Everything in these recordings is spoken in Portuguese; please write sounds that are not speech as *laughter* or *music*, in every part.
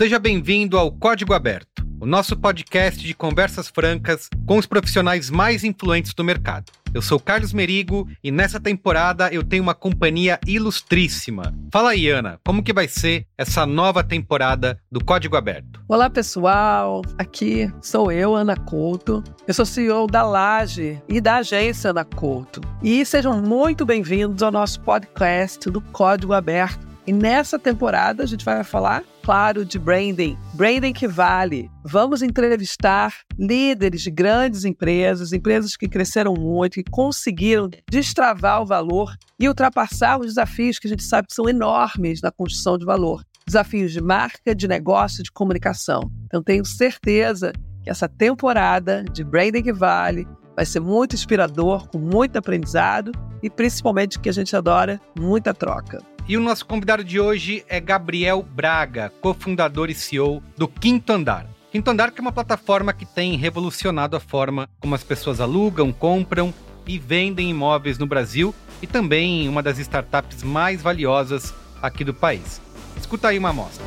seja bem-vindo ao Código Aberto, o nosso podcast de conversas francas com os profissionais mais influentes do mercado. Eu sou Carlos Merigo e nessa temporada eu tenho uma companhia ilustríssima. Fala aí, Ana, como que vai ser essa nova temporada do Código Aberto? Olá, pessoal. Aqui sou eu, Ana Couto. Eu sou CEO da Laje e da agência Ana Couto. E sejam muito bem-vindos ao nosso podcast do Código Aberto. E nessa temporada a gente vai falar claro de branding, branding que vale. Vamos entrevistar líderes de grandes empresas, empresas que cresceram muito, que conseguiram destravar o valor e ultrapassar os desafios que a gente sabe que são enormes na construção de valor. Desafios de marca, de negócio, de comunicação. Então tenho certeza que essa temporada de Branding que Vale vai ser muito inspirador, com muito aprendizado e principalmente que a gente adora, muita troca. E o nosso convidado de hoje é Gabriel Braga, cofundador e CEO do Quinto Andar. Quinto Andar que é uma plataforma que tem revolucionado a forma como as pessoas alugam, compram e vendem imóveis no Brasil e também uma das startups mais valiosas aqui do país. Escuta aí uma amostra.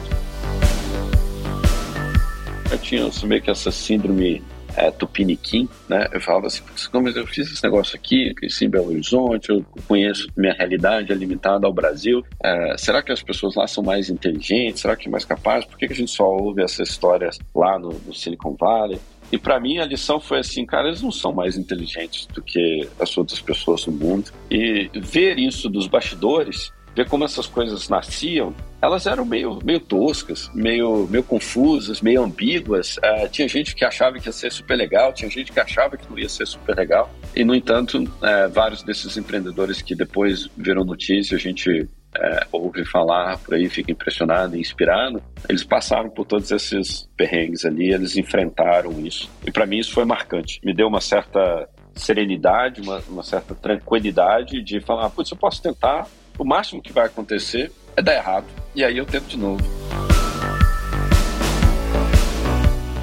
Eu tinha meio que essa síndrome é, Tupiniquim, né? Eu falava assim, como eu fiz esse negócio aqui, cresci em Belo Horizonte, eu conheço minha realidade é limitada ao Brasil. É, será que as pessoas lá são mais inteligentes? Será que é mais capazes? Por que, que a gente só ouve essas histórias lá no, no Silicon Valley? E para mim a lição foi assim, cara, eles não são mais inteligentes do que as outras pessoas no mundo. E ver isso dos bastidores ver como essas coisas nasciam, elas eram meio, meio toscas, meio, meio confusas, meio ambíguas. Uh, tinha gente que achava que ia ser super legal, tinha gente que achava que não ia ser super legal. E, no entanto, uh, vários desses empreendedores que depois viram notícia, a gente é, ouve falar por aí, fica impressionado inspirado, eles passaram por todos esses perrengues ali, eles enfrentaram isso. E para mim isso foi marcante. Me deu uma certa serenidade, uma, uma certa tranquilidade de falar, putz, eu posso tentar, o máximo que vai acontecer é dar errado. E aí eu tento de novo.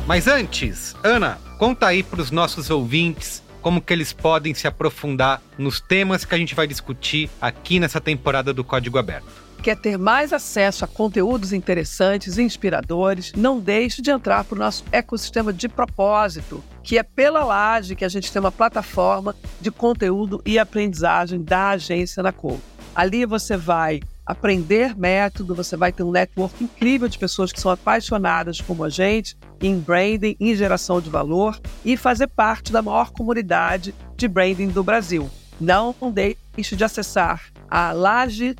Mas antes, Ana, conta aí para os nossos ouvintes como que eles podem se aprofundar nos temas que a gente vai discutir aqui nessa temporada do Código Aberto. Quer ter mais acesso a conteúdos interessantes e inspiradores? Não deixe de entrar para o nosso ecossistema de propósito, que é pela Laje que a gente tem uma plataforma de conteúdo e aprendizagem da agência na Cor. Ali você vai aprender método, você vai ter um network incrível de pessoas que são apaixonadas como a gente em branding, em geração de valor e fazer parte da maior comunidade de branding do Brasil. Não deixe de acessar a laje-ac.com.br.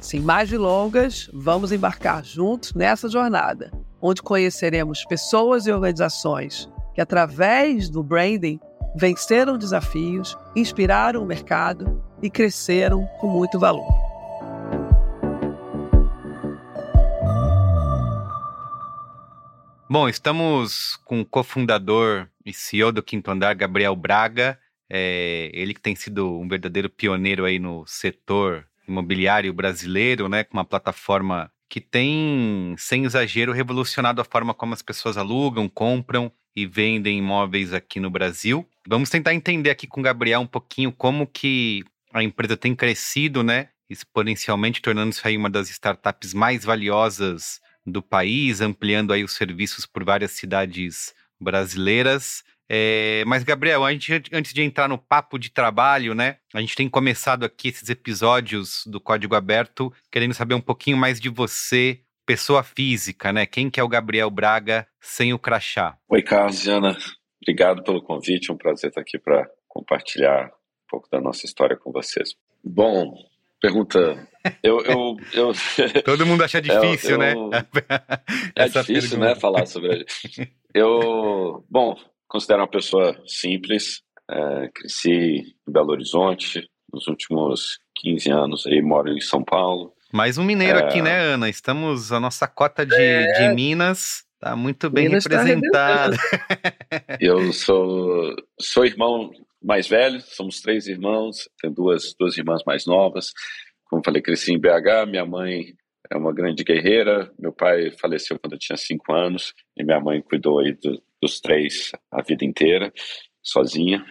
Sem mais delongas, vamos embarcar juntos nessa jornada, onde conheceremos pessoas e organizações que, através do branding, venceram desafios, inspiraram o mercado e cresceram com muito valor. Bom, estamos com o cofundador e CEO do Quinto Andar, Gabriel Braga. É, ele que tem sido um verdadeiro pioneiro aí no setor imobiliário brasileiro, né, com uma plataforma que tem, sem exagero, revolucionado a forma como as pessoas alugam, compram e vendem imóveis aqui no Brasil. Vamos tentar entender aqui com o Gabriel um pouquinho como que a empresa tem crescido, né, exponencialmente, tornando-se aí uma das startups mais valiosas do país, ampliando aí os serviços por várias cidades brasileiras. É, mas, Gabriel, a gente, antes de entrar no papo de trabalho, né? A gente tem começado aqui esses episódios do Código Aberto querendo saber um pouquinho mais de você, pessoa física, né? Quem que é o Gabriel Braga sem o crachá? Oi, Carlos e Ana. Obrigado pelo convite. É um prazer estar aqui para compartilhar um pouco da nossa história com vocês. Bom, pergunta. Eu, eu, eu *laughs* Todo mundo acha difícil, eu, né? *laughs* é difícil, pergunta. né, falar sobre. Eu, bom, considero uma pessoa simples. É, cresci em Belo Horizonte. Nos últimos 15 anos aí moro em São Paulo. Mais um mineiro é... aqui, né, Ana? Estamos, a nossa cota de, é... de Minas Tá muito bem Minas representado. Tá *laughs* eu sou, sou irmão mais velho, somos três irmãos, tenho duas, duas irmãs mais novas. Como falei, cresci em BH, minha mãe é uma grande guerreira, meu pai faleceu quando eu tinha cinco anos e minha mãe cuidou aí do, dos três a vida inteira, sozinha.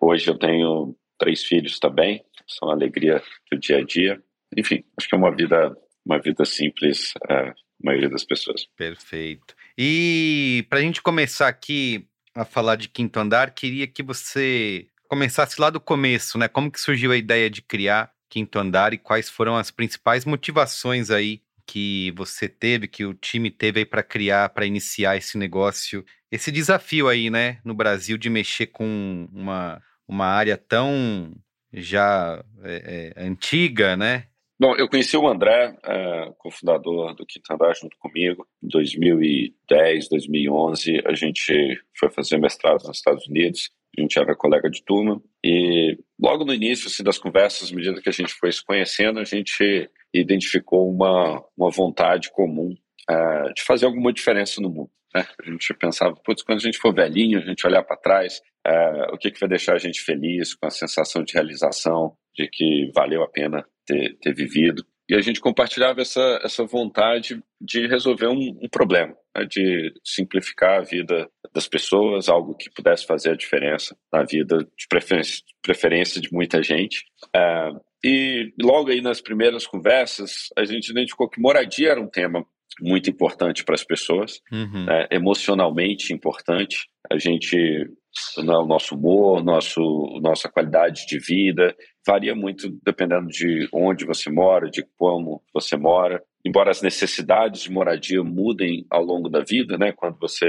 Hoje eu tenho três filhos também, são a alegria do dia a dia. Enfim, acho que é uma vida, uma vida simples, é, a maioria das pessoas. Perfeito. E para a gente começar aqui a falar de Quinto Andar, queria que você começasse lá do começo, né? Como que surgiu a ideia de criar Quinto Andar e quais foram as principais motivações aí que você teve, que o time teve aí para criar, para iniciar esse negócio, esse desafio aí, né, no Brasil de mexer com uma, uma área tão já é, é, antiga, né? Bom, eu conheci o André, é, cofundador do Quinto Andar, junto comigo, em 2010, 2011. A gente foi fazer mestrado nos Estados Unidos a gente era colega de turma, e logo no início assim, das conversas, à medida que a gente foi se conhecendo, a gente identificou uma, uma vontade comum uh, de fazer alguma diferença no mundo. Né? A gente pensava, putz, quando a gente for velhinho, a gente olhar para trás, uh, o que, que vai deixar a gente feliz, com a sensação de realização, de que valeu a pena ter, ter vivido. E a gente compartilhava essa, essa vontade de resolver um, um problema, né? de simplificar a vida das pessoas, algo que pudesse fazer a diferença na vida, de preferência, de, preferência de muita gente. É, e logo aí nas primeiras conversas, a gente identificou que moradia era um tema muito importante para as pessoas, uhum. né? emocionalmente importante. A gente o nosso humor, nosso, nossa qualidade de vida, varia muito dependendo de onde você mora, de como você mora. Embora as necessidades de moradia mudem ao longo da vida, né? Quando você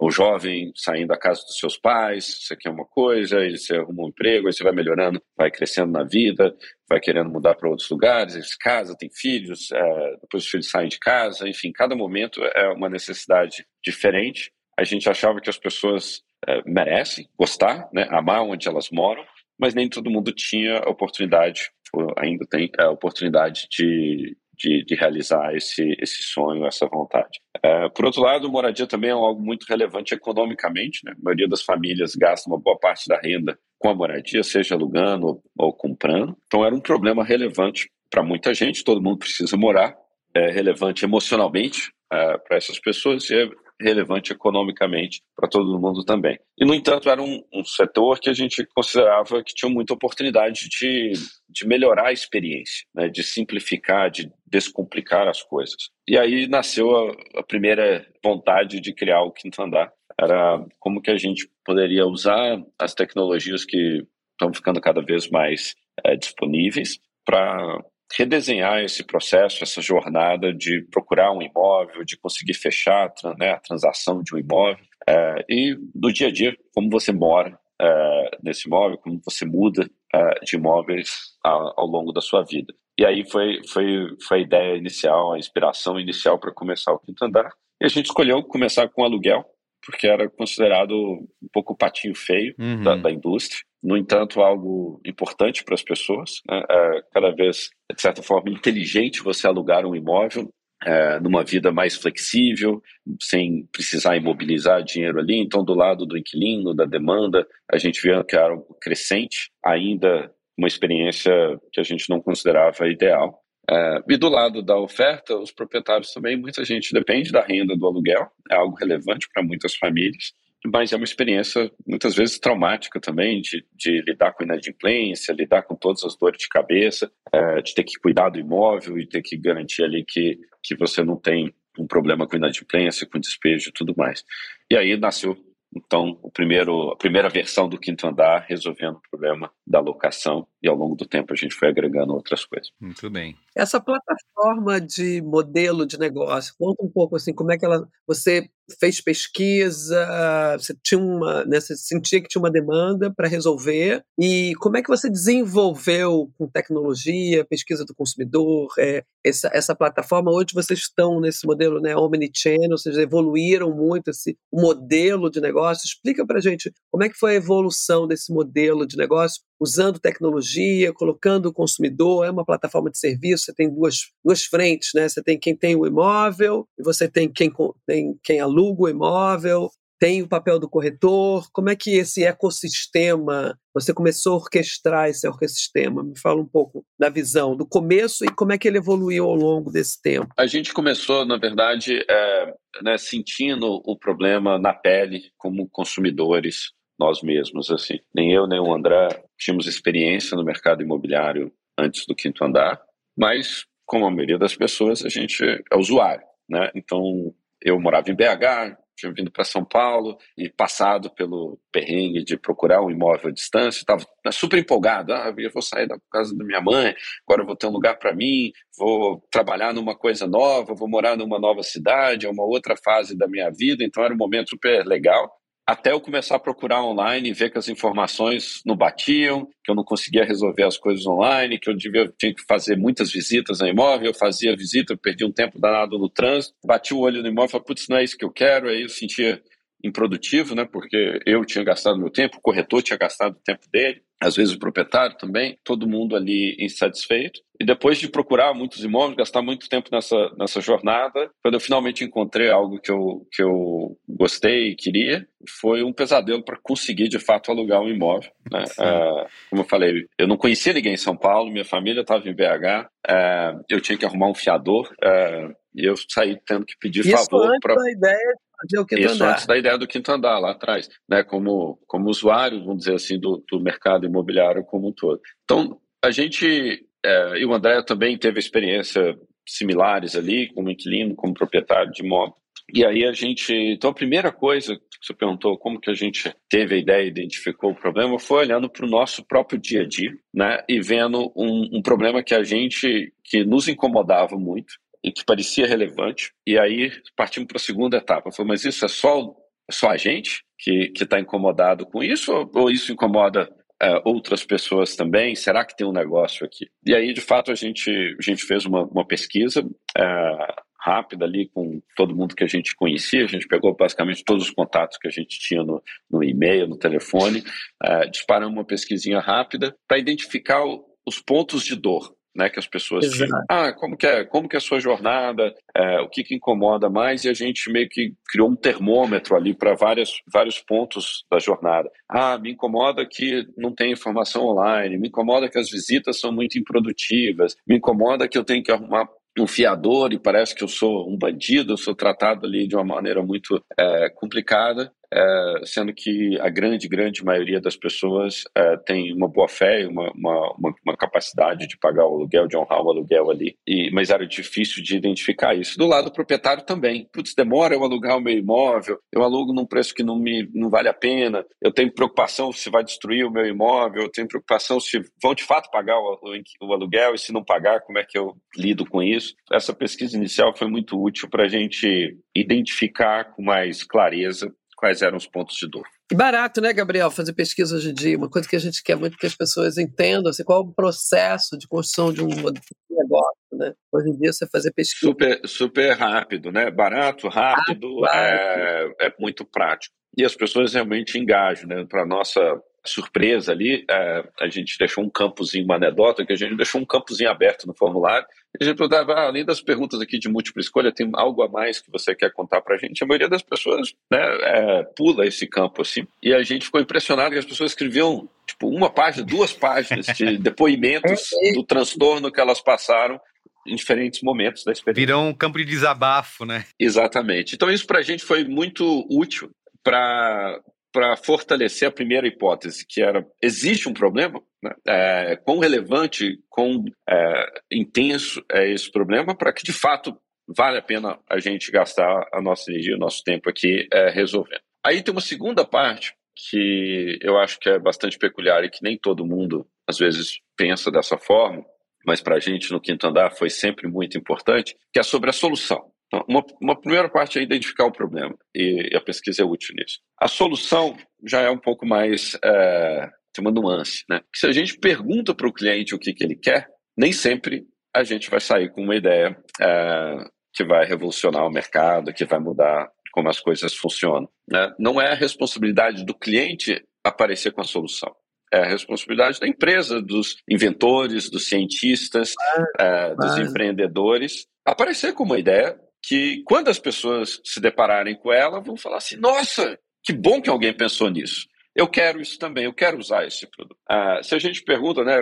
é um jovem saindo da casa dos seus pais, você quer uma coisa, aí você arruma um emprego, aí você vai melhorando, vai crescendo na vida, vai querendo mudar para outros lugares, aí você casa, tem filhos, é, depois os filhos saem de casa, enfim, cada momento é uma necessidade diferente. A gente achava que as pessoas é, merecem gostar, né, amar onde elas moram, mas nem todo mundo tinha a oportunidade, ainda tem a oportunidade de, de, de realizar esse, esse sonho, essa vontade. É, por outro lado, moradia também é algo muito relevante economicamente. Né? A maioria das famílias gasta uma boa parte da renda com a moradia, seja alugando ou, ou comprando. Então era um problema relevante para muita gente, todo mundo precisa morar, é relevante emocionalmente é, para essas pessoas e é relevante economicamente para todo mundo também. E, no entanto, era um, um, setor que a gente considerava que tinha muita oportunidade de, de melhorar a experiência, né, de simplificar, de descomplicar as coisas. E aí nasceu a, a primeira vontade de criar o Quinto Andar. Era como que a gente poderia usar as tecnologias que estão ficando cada vez mais é, disponíveis para redesenhar esse processo, essa jornada de procurar um imóvel, de conseguir fechar né, a transação de um imóvel é, e no dia a dia como você mora é, nesse imóvel, como você muda é, de imóveis ao, ao longo da sua vida. E aí foi, foi, foi a ideia inicial, a inspiração inicial para começar o quinto andar. E a gente escolheu começar com aluguel, porque era considerado um pouco o patinho feio uhum. da, da, indústria. No entanto, algo importante para as pessoas. Né? É, cada vez, de certa forma, inteligente você alugar um imóvel é, numa vida mais flexível, sem precisar imobilizar dinheiro ali. Então, do lado do inquilino, da demanda, a gente vê que era algo crescente, ainda uma experiência que a gente não considerava ideal. É, e do lado da oferta, os proprietários também, muita gente depende da renda do aluguel, é algo relevante para muitas famílias, mas é uma experiência muitas vezes traumática também, de, de lidar com inadimplência, lidar com todas as dores de cabeça, é, de ter que cuidar do imóvel e ter que garantir ali que, que você não tem um problema com inadimplência, com despejo e tudo mais. E aí nasceu então, o primeiro, a primeira versão do quinto andar resolvendo o problema da locação e ao longo do tempo a gente foi agregando outras coisas. Muito bem. Essa plataforma de modelo de negócio, conta um pouco assim, como é que ela, você fez pesquisa, você tinha uma, né, você sentia que tinha uma demanda para resolver e como é que você desenvolveu com tecnologia, pesquisa do consumidor, é, essa, essa plataforma hoje vocês estão nesse modelo, né, omnichannel, ou seja, evoluíram muito esse modelo de negócio. Explica para gente como é que foi a evolução desse modelo de negócio usando tecnologia, colocando o consumidor, é uma plataforma de serviço, você tem duas, duas frentes, né? Você tem quem tem o imóvel e você tem quem, tem quem aluga o imóvel, tem o papel do corretor? Como é que esse ecossistema, você começou a orquestrar esse ecossistema? Me fala um pouco da visão, do começo e como é que ele evoluiu ao longo desse tempo. A gente começou, na verdade, é, né, sentindo o problema na pele como consumidores nós mesmos, assim. Nem eu, nem o André tínhamos experiência no mercado imobiliário antes do quinto andar, mas, como a maioria das pessoas, a gente é usuário, né? Então, eu morava em BH, tinha vindo para São Paulo e passado pelo perrengue de procurar um imóvel à distância, estava super empolgado. Ah, eu vou sair da casa da minha mãe, agora eu vou ter um lugar para mim, vou trabalhar numa coisa nova, vou morar numa nova cidade, é uma outra fase da minha vida, então era um momento super legal até eu começar a procurar online e ver que as informações não batiam, que eu não conseguia resolver as coisas online, que eu devia, tinha que fazer muitas visitas no imóvel, eu fazia visita, eu perdi um tempo danado no trânsito, bati o olho no imóvel e falei, putz, não é isso que eu quero, aí eu sentia improdutivo, né, porque eu tinha gastado meu tempo, o corretor tinha gastado o tempo dele, às vezes o proprietário também, todo mundo ali insatisfeito. E depois de procurar muitos imóveis, gastar muito tempo nessa, nessa jornada, quando eu finalmente encontrei algo que eu, que eu gostei e queria, foi um pesadelo para conseguir de fato alugar um imóvel. Né? Uh, como eu falei, eu não conhecia ninguém em São Paulo, minha família estava em BH, é, eu tinha que arrumar um fiador. Uh, e eu saí tendo que pedir Isso favor para a ideia fazer o quinto Isso andar. antes da ideia do quinto andar lá atrás, né? Como, como usuário, vamos dizer assim, do, do mercado imobiliário como um todo. Então, a gente, é, e o André também teve experiência similares ali, como inquilino, como proprietário de imóvel. E aí a gente, então a primeira coisa que você perguntou, como que a gente teve a ideia, identificou o problema, foi olhando para o nosso próprio dia a dia, né, e vendo um, um problema que a gente, que nos incomodava muito, e que parecia relevante. E aí partimos para a segunda etapa. Falei, mas isso é só, só a gente que está incomodado com isso ou, ou isso incomoda é, outras pessoas também? Será que tem um negócio aqui? E aí, de fato, a gente, a gente fez uma, uma pesquisa é, rápida ali com todo mundo que a gente conhecia. A gente pegou basicamente todos os contatos que a gente tinha no, no e-mail, no telefone, é, disparamos uma pesquisinha rápida para identificar o, os pontos de dor né, que as pessoas Exato. tinham. Ah, como que é, como que é a sua jornada, é, o que, que incomoda mais, e a gente meio que criou um termômetro ali para vários pontos da jornada. Ah, me incomoda que não tem informação online, me incomoda que as visitas são muito improdutivas, me incomoda que eu tenho que arrumar um fiador e parece que eu sou um bandido, eu sou tratado ali de uma maneira muito é, complicada é, sendo que a grande, grande maioria das pessoas é, tem uma boa fé e uma, uma, uma, capacidade de pagar o aluguel, de honrar o aluguel ali, e, mas era difícil de identificar isso. Do lado do proprietário também. Putz, demora eu alugar o meu imóvel, eu alugo num preço que não, me, não vale a pena, eu tenho preocupação se vai destruir o meu imóvel, eu tenho preocupação se vão de fato pagar o, o, o aluguel e se não pagar, como é que eu lido com isso. Essa pesquisa inicial foi muito útil para a gente identificar com mais clareza quais eram os pontos de dor. E barato, né, Gabriel, fazer pesquisa hoje em dia. Uma coisa que a gente quer muito que as pessoas entendam, assim, qual é o processo de construção de um negócio, né? Hoje em dia você fazer pesquisa. Super, super rápido, né? Barato, rápido, é, é muito prático. E as pessoas realmente engajam, né? Para nossa surpresa ali, é, a gente deixou um campozinho, uma anedota, que a gente deixou um campozinho aberto no formulário. E a gente perguntava, ah, além das perguntas aqui de múltipla escolha, tem algo a mais que você quer contar para a gente? A maioria das pessoas né, é, pula esse campo assim. E a gente ficou impressionado que as pessoas escreviam tipo uma página, duas páginas de *laughs* depoimentos do transtorno que elas passaram em diferentes momentos da experiência. Virou um campo de desabafo, né? Exatamente. Então isso para a gente foi muito útil para para fortalecer a primeira hipótese, que era existe um problema, né? é, quão relevante, quão é, intenso é esse problema, para que de fato vale a pena a gente gastar a nossa energia, o nosso tempo aqui é, resolvendo. Aí tem uma segunda parte que eu acho que é bastante peculiar e que nem todo mundo às vezes pensa dessa forma, mas para a gente no quinto andar foi sempre muito importante, que é sobre a solução. Então, uma, uma, primeira parte é identificar o problema, e, e, a pesquisa é útil nisso. A solução já é um pouco mais. É, tem uma nuance, né? se a gente pergunta para o cliente o que, que ele quer, nem sempre a gente vai sair com uma ideia é, que vai revolucionar o mercado, que vai mudar como as coisas funcionam. Né? Não é a responsabilidade do cliente aparecer com a solução. é a responsabilidade da empresa, dos inventores, dos cientistas, é, dos empreendedores, aparecer com uma ideia que, quando as pessoas se depararem com ela, vão falar assim: nossa, que bom que alguém pensou nisso. Eu quero isso também, eu quero usar esse produto. Ah, se a gente pergunta, né,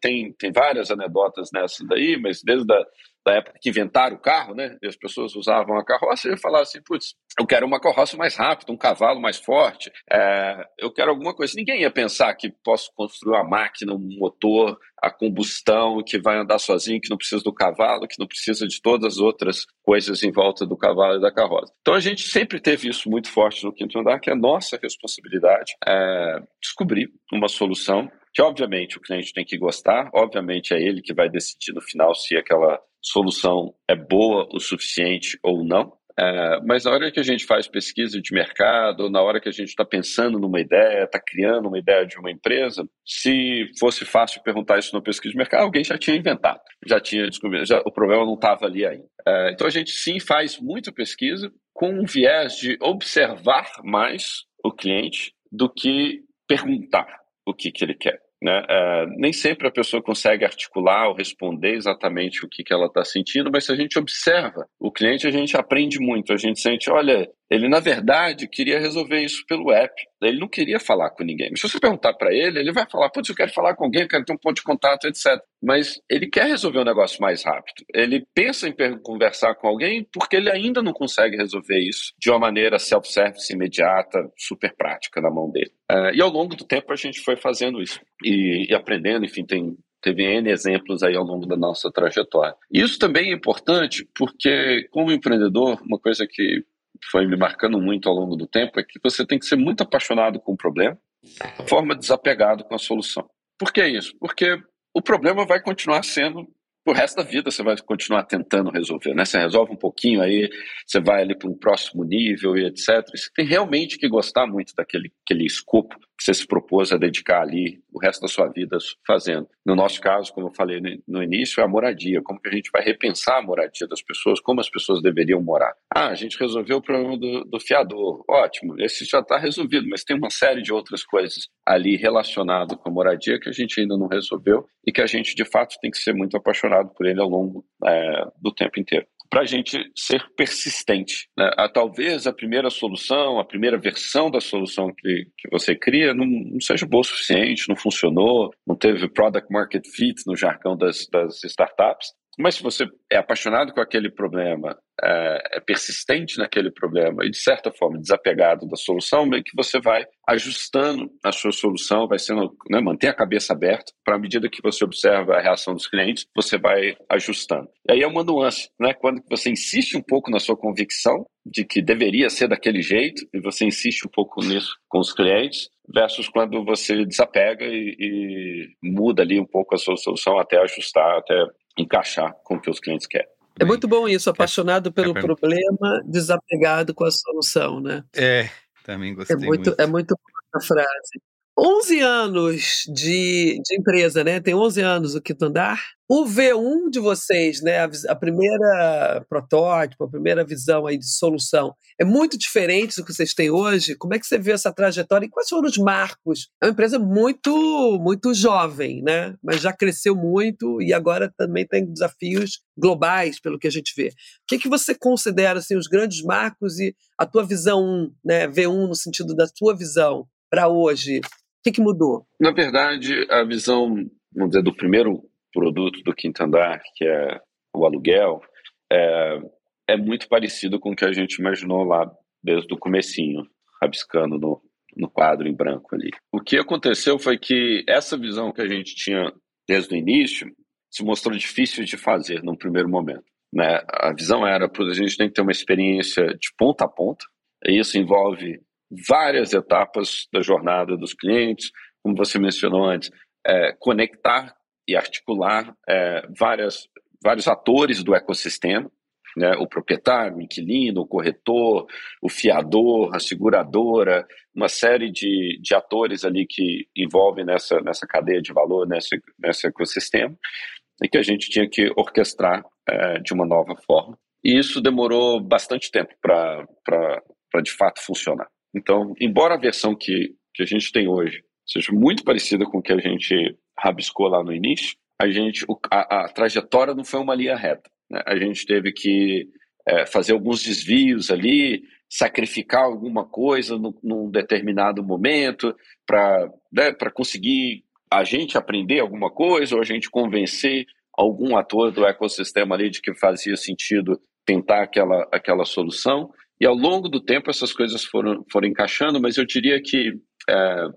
tem, tem várias anedotas nessa daí, mas desde a da época que inventaram o carro, né? E as pessoas usavam a carroça e falavam assim, putz, eu quero uma carroça mais rápida, um cavalo mais forte, é, eu quero alguma coisa. Ninguém ia pensar que posso construir uma máquina, um motor a combustão que vai andar sozinho, que não precisa do cavalo, que não precisa de todas as outras coisas em volta do cavalo e da carroça. Então a gente sempre teve isso muito forte no quinto andar, que é nossa responsabilidade é descobrir uma solução que obviamente o cliente tem que gostar, obviamente é ele que vai decidir no final se aquela solução é boa o suficiente ou não. É, mas na hora que a gente faz pesquisa de mercado, na hora que a gente está pensando numa ideia, está criando uma ideia de uma empresa, se fosse fácil perguntar isso na pesquisa de mercado, alguém já tinha inventado, já tinha descoberto, já, o problema não estava ali ainda. É, então a gente sim faz muita pesquisa com um viés de observar mais o cliente do que perguntar o que, que ele quer. Né? É, nem sempre a pessoa consegue articular ou responder exatamente o que, que ela está sentindo, mas se a gente observa o cliente, a gente aprende muito. A gente sente, olha, ele na verdade queria resolver isso pelo app. Ele não queria falar com ninguém. Mas se você perguntar para ele, ele vai falar: putz, eu quero falar com alguém, eu quero ter um ponto de contato, etc. Mas ele quer resolver o um negócio mais rápido. Ele pensa em conversar com alguém porque ele ainda não consegue resolver isso de uma maneira self-service, imediata, super prática na mão dele. Uh, e ao longo do tempo a gente foi fazendo isso e, e aprendendo, enfim, tem teve N exemplos aí ao longo da nossa trajetória. Isso também é importante porque, como empreendedor, uma coisa que foi me marcando muito ao longo do tempo é que você tem que ser muito apaixonado com o problema, forma desapegado com a solução. Por que isso? Porque o problema vai continuar sendo o resto da vida você vai continuar tentando resolver, né? Você resolve um pouquinho aí, você vai ali para um próximo nível e etc. Você tem realmente que gostar muito daquele aquele escopo que você se propôs a dedicar ali o resto da sua vida fazendo. No nosso caso, como eu falei no início, é a moradia. Como que a gente vai repensar a moradia das pessoas, como as pessoas deveriam morar. Ah, a gente resolveu o problema do, do fiador. Ótimo, esse já está resolvido, mas tem uma série de outras coisas ali relacionado com a moradia que a gente ainda não resolveu e que a gente, de fato, tem que ser muito apaixonado por ele ao longo é, do tempo inteiro para a gente ser persistente. Né? A, talvez a primeira solução, a primeira versão da solução que, que você cria não, não, seja boa o suficiente, não funcionou, não teve product market fit no jargão das, das startups, mas se você é apaixonado com aquele problema, é, é, persistente naquele problema e, de certa forma, desapegado da solução, meio que você vai ajustando a sua solução, vai sendo, né, manter a cabeça aberta, para à medida que você observa a reação dos clientes, você vai ajustando. E aí é uma nuance, né? Quando você insiste um pouco na sua convicção de que deveria ser daquele jeito, e você insiste um pouco nisso com os clientes, versus quando você desapega e, e muda ali um pouco a sua solução até ajustar, até encaixar com o que os clientes querem. É muito bom isso, apaixonado pelo é, problema, desapegado com a solução, né? É, também gostei é muito. muito. É muito boa a frase. 11 anos de, de empresa, né? Tem 11 anos o Quinto Andar. O V1 de vocês, né? A, a, primeira protótipo, a primeira visão aí de solução, é muito diferente do que vocês têm hoje? Como é que você vê essa trajetória e quais foram os marcos? É uma empresa muito, muito jovem, né? Mas já cresceu muito e agora também tem desafios globais, pelo que a gente vê. O que, que você considera assim, os grandes marcos e a tua visão, né? V1 no sentido da tua visão para hoje? Que, que mudou? Na verdade, a visão, vamos dizer, do primeiro produto do quinto andar, que é o aluguel, é, é muito parecido com o que a gente imaginou lá desde o comecinho, rabiscando no, no quadro em branco ali. O que aconteceu foi que essa visão que a gente tinha desde o início se mostrou difícil de fazer num primeiro momento. Né? A visão era, a gente tem que ter uma experiência de ponta a ponta, e isso envolve várias etapas da jornada dos clientes, como você mencionou antes, é, conectar e articular é, várias, vários atores do ecossistema, né, o proprietário, o inquilino, o corretor, o fiador, a seguradora, uma série de, de atores ali que envolvem nessa, nessa cadeia de valor, nesse, nesse ecossistema, e que a gente tinha que orquestrar é, de uma nova forma. E isso demorou bastante tempo para de fato funcionar. Então, embora a versão que, que a gente tem hoje seja, muito parecida com o que a gente rabiscou lá no início, a gente a, a trajetória não foi uma linha reta. Né? A gente teve que é, fazer alguns desvios ali, sacrificar alguma coisa no, num determinado momento para né, conseguir a gente aprender alguma coisa ou a gente convencer algum ator do ecossistema ali de que fazia sentido tentar aquela, aquela solução. E ao longo do tempo essas coisas foram, foram encaixando, mas eu diria que é,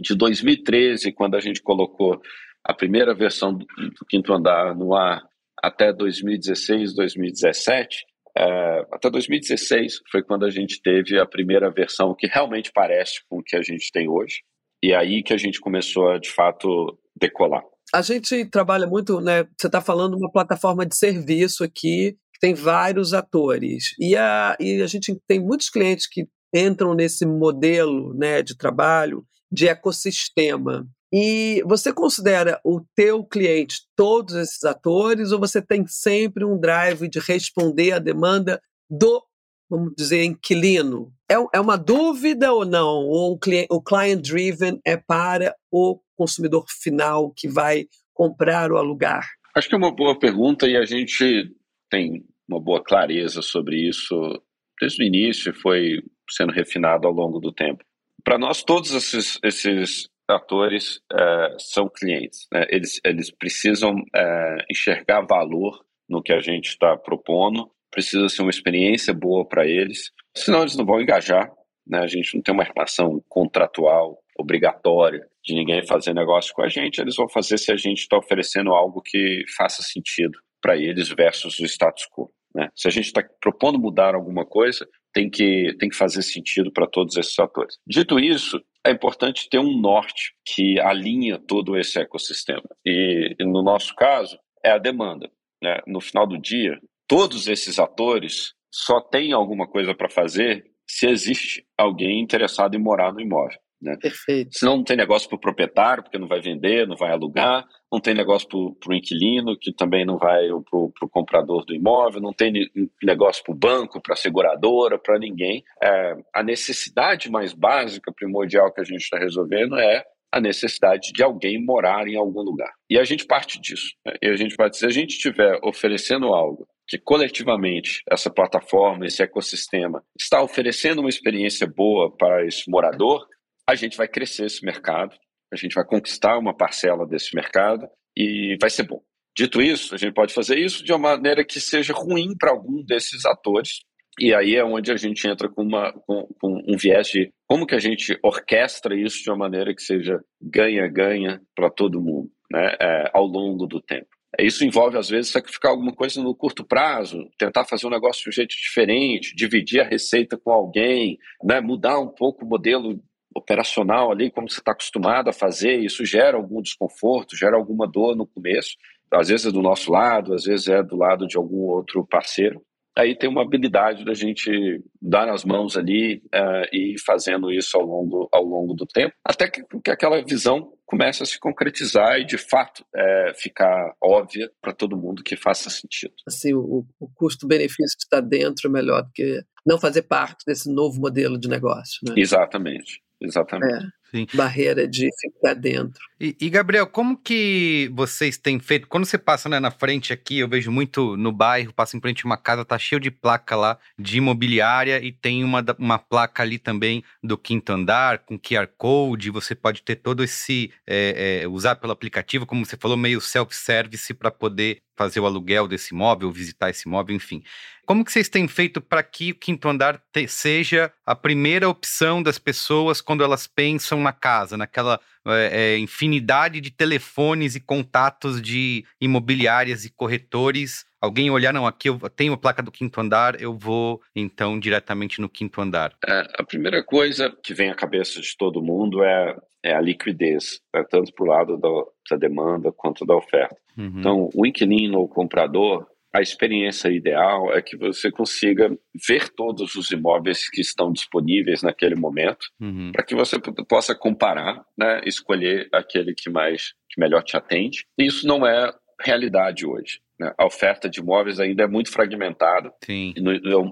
de 2013, quando a gente colocou a primeira versão do, Quinto Andar no ar, até 2016, 2017, é, até 2016 foi quando a gente teve a primeira versão que realmente parece com o que a gente tem hoje. E aí que a gente começou a, de fato, decolar. A gente trabalha muito, né? Você está falando uma plataforma de serviço aqui, tem vários atores. E a, e a gente tem muitos clientes que entram nesse modelo né, de trabalho de ecossistema. E você considera o teu cliente todos esses atores ou você tem sempre um drive de responder à demanda do, vamos dizer, inquilino? É, é uma dúvida ou não? Ou o client, o client driven é para o consumidor final que vai comprar ou alugar? Acho que é uma boa pergunta e a gente tem uma boa clareza sobre isso desde o início, foi sendo refinado ao longo do tempo. Para nós, todos esses, esses atores é, são clientes. Né? Eles, eles precisam é, enxergar valor no que a gente está propondo, precisa ser uma experiência boa para eles, senão eles não vão engajar. Né? A gente não tem uma relação contratual obrigatória de ninguém fazer negócio com a gente, eles vão fazer se a gente está oferecendo algo que faça sentido para eles versus o status quo. Né? Se a gente está propondo mudar alguma coisa, tem que, tem que fazer sentido para todos esses atores. Dito isso, é importante ter um norte que alinha todo esse ecossistema. E, e no nosso caso, é a demanda. Né? No final do dia, todos esses atores só têm alguma coisa para fazer se existe alguém interessado em morar no imóvel. Né? Perfeito. Senão não tem negócio para o proprietário, porque não vai vender, não vai alugar, não tem negócio para o inquilino, que também não vai para o comprador do imóvel, não tem negócio para o banco, para a seguradora, para ninguém. É, a necessidade mais básica, primordial que a gente está resolvendo é a necessidade de alguém morar em algum lugar. E a gente parte disso. Né? E a gente parte, se a gente estiver oferecendo algo que coletivamente essa plataforma, esse ecossistema está oferecendo uma experiência boa para esse morador, a gente vai crescer esse mercado, a gente vai conquistar uma parcela desse mercado e vai ser bom. Dito isso, a gente pode fazer isso de uma maneira que seja ruim para algum desses atores, e aí é onde a gente entra com, uma, com, com, um viés de como que a gente orquestra isso de uma maneira que seja ganha-ganha para todo mundo, né, é, ao longo do tempo. Isso envolve, às vezes, sacrificar alguma coisa no curto prazo, tentar fazer um negócio de um jeito diferente, dividir a receita com alguém, né, mudar um pouco o modelo operacional ali, como você está acostumado a fazer, isso gera algum desconforto, gera alguma dor no começo. Às vezes é do nosso lado, às vezes é do lado de algum outro parceiro. Aí tem uma habilidade da gente dar as mãos ali uh, e ir fazendo isso ao longo, ao longo do tempo, até que, que aquela visão comece a se concretizar e, de fato, é, ficar óbvia para todo mundo que faça sentido. Assim, o, o custo-benefício está dentro é melhor do que não fazer parte desse novo modelo de negócio. Né? Exatamente. Exatamente. É. Sim. barreira de ficar dentro. E, e, Gabriel, como que vocês têm feito? Quando você passa né, na frente aqui, eu vejo muito no bairro, passa em frente a uma casa, tá cheio de placa lá de imobiliária e tem uma, uma placa ali também do quinto andar com QR Code. Você pode ter todo esse é, é, usar pelo aplicativo, como você falou, meio self-service para poder fazer o aluguel desse imóvel, visitar esse imóvel, enfim. Como que vocês têm feito para que o quinto andar te, seja a primeira opção das pessoas quando elas pensam na casa, naquela é, é, infinidade de telefones e contatos de imobiliárias e corretores? Alguém olhar, não, aqui eu tenho a placa do quinto andar, eu vou então diretamente no quinto andar. É, a primeira coisa que vem à cabeça de todo mundo é, é a liquidez, né, tanto para o lado da, da, demanda quanto da oferta. Uhum. Então, o inquilino ou comprador, a experiência ideal é que você consiga ver todos os imóveis que estão disponíveis naquele momento, uhum. para que você possa comparar, né, escolher aquele que mais que melhor te atende. Isso não é realidade hoje. Né? A oferta de imóveis ainda é muito fragmentada. Sim.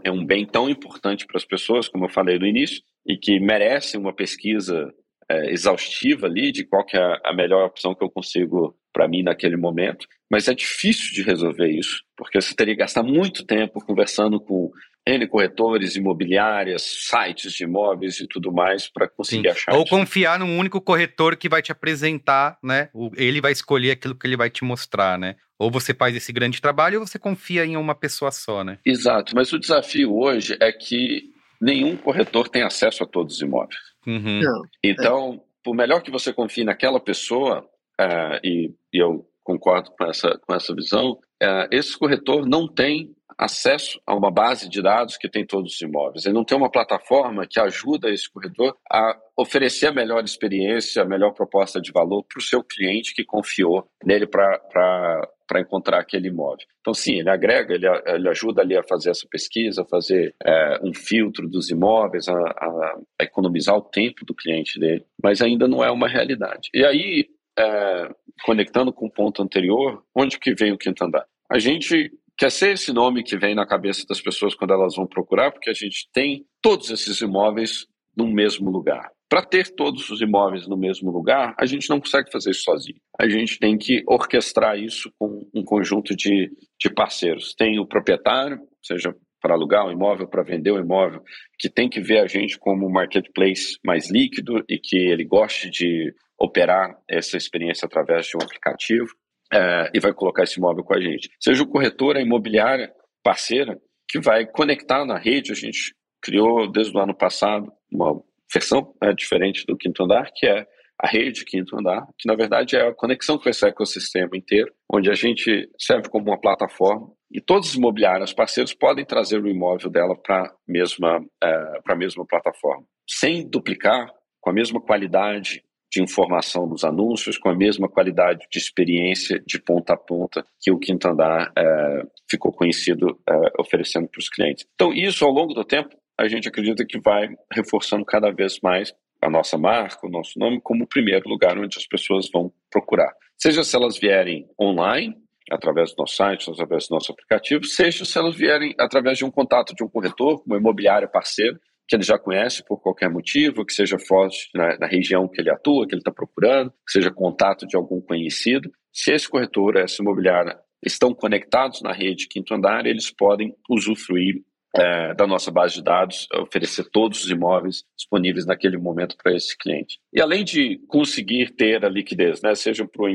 É um bem tão importante para as pessoas, como eu falei no início, e que merece uma pesquisa é, exaustiva ali de qual que é a melhor opção que eu consigo para mim naquele momento, mas é difícil de resolver isso, porque você teria que gastar muito tempo conversando com N corretores, imobiliárias, sites de imóveis e tudo mais para conseguir Sim. achar. Ou isso. confiar num único corretor que vai te apresentar, né? Ele vai escolher aquilo que ele vai te mostrar, né? Ou você faz esse grande trabalho ou você confia em uma pessoa só, né? Exato, mas o desafio hoje é que nenhum corretor tem acesso a todos os imóveis. Uhum. Então, por melhor que você confie naquela pessoa, uh, e, e, eu concordo com essa, com essa visão, uh, esse corretor não tem acesso a uma base de dados que tem todos os imóveis. Ele não tem uma plataforma que ajuda esse corretor a oferecer a melhor experiência, a melhor proposta de valor para o seu cliente que confiou nele para encontrar aquele imóvel. Então, sim, ele agrega, ele, ele ajuda ali a fazer essa pesquisa, a fazer é, um filtro dos imóveis, a, a, a, economizar o tempo do cliente dele, mas ainda não é uma realidade. E aí, é, conectando com o ponto anterior, onde que vem o quinto andar? A gente quer ser esse nome que vem na cabeça das pessoas quando elas vão procurar, porque a gente tem todos esses imóveis no mesmo lugar. Para ter todos os imóveis no mesmo lugar, a gente não consegue fazer isso sozinho. A gente tem que orquestrar isso com um conjunto de, de parceiros. Tem o proprietário, seja para alugar um imóvel, para vender um imóvel, que tem que ver a gente como um marketplace mais líquido e que ele goste de operar essa experiência através de um aplicativo é, e vai colocar esse imóvel com a gente. Seja o corretor, a imobiliária parceira, que vai conectar na rede. A gente criou desde o ano passado uma versão é, diferente do quinto andar, que é a rede quinto andar, que na verdade é a conexão com esse ecossistema inteiro, onde a gente serve como uma plataforma e todos os imobiliários parceiros podem trazer o imóvel dela para a mesma, é, mesma plataforma, sem duplicar, com a mesma qualidade de informação nos anúncios, com a mesma qualidade de experiência de ponta a ponta que o Quinto Andar é, ficou conhecido é, oferecendo para os clientes. Então, isso ao longo do tempo, a gente acredita que vai reforçando cada vez mais a nossa marca, o nosso nome, como o primeiro lugar onde as pessoas vão procurar. Seja se elas vierem online, através do nosso site, através do nosso aplicativo, seja se elas vierem através de um contato de um corretor, uma imobiliária parceira, que ele já conhece por qualquer motivo, que seja forte na, na região que ele atua, que ele está procurando, que seja contato de algum conhecido. Se esse corretor, essa imobiliária, estão conectados na rede Quinto Andar, eles podem usufruir é, da nossa base de dados, oferecer todos os imóveis disponíveis naquele momento para esse cliente. E além de conseguir ter a liquidez, né, seja para o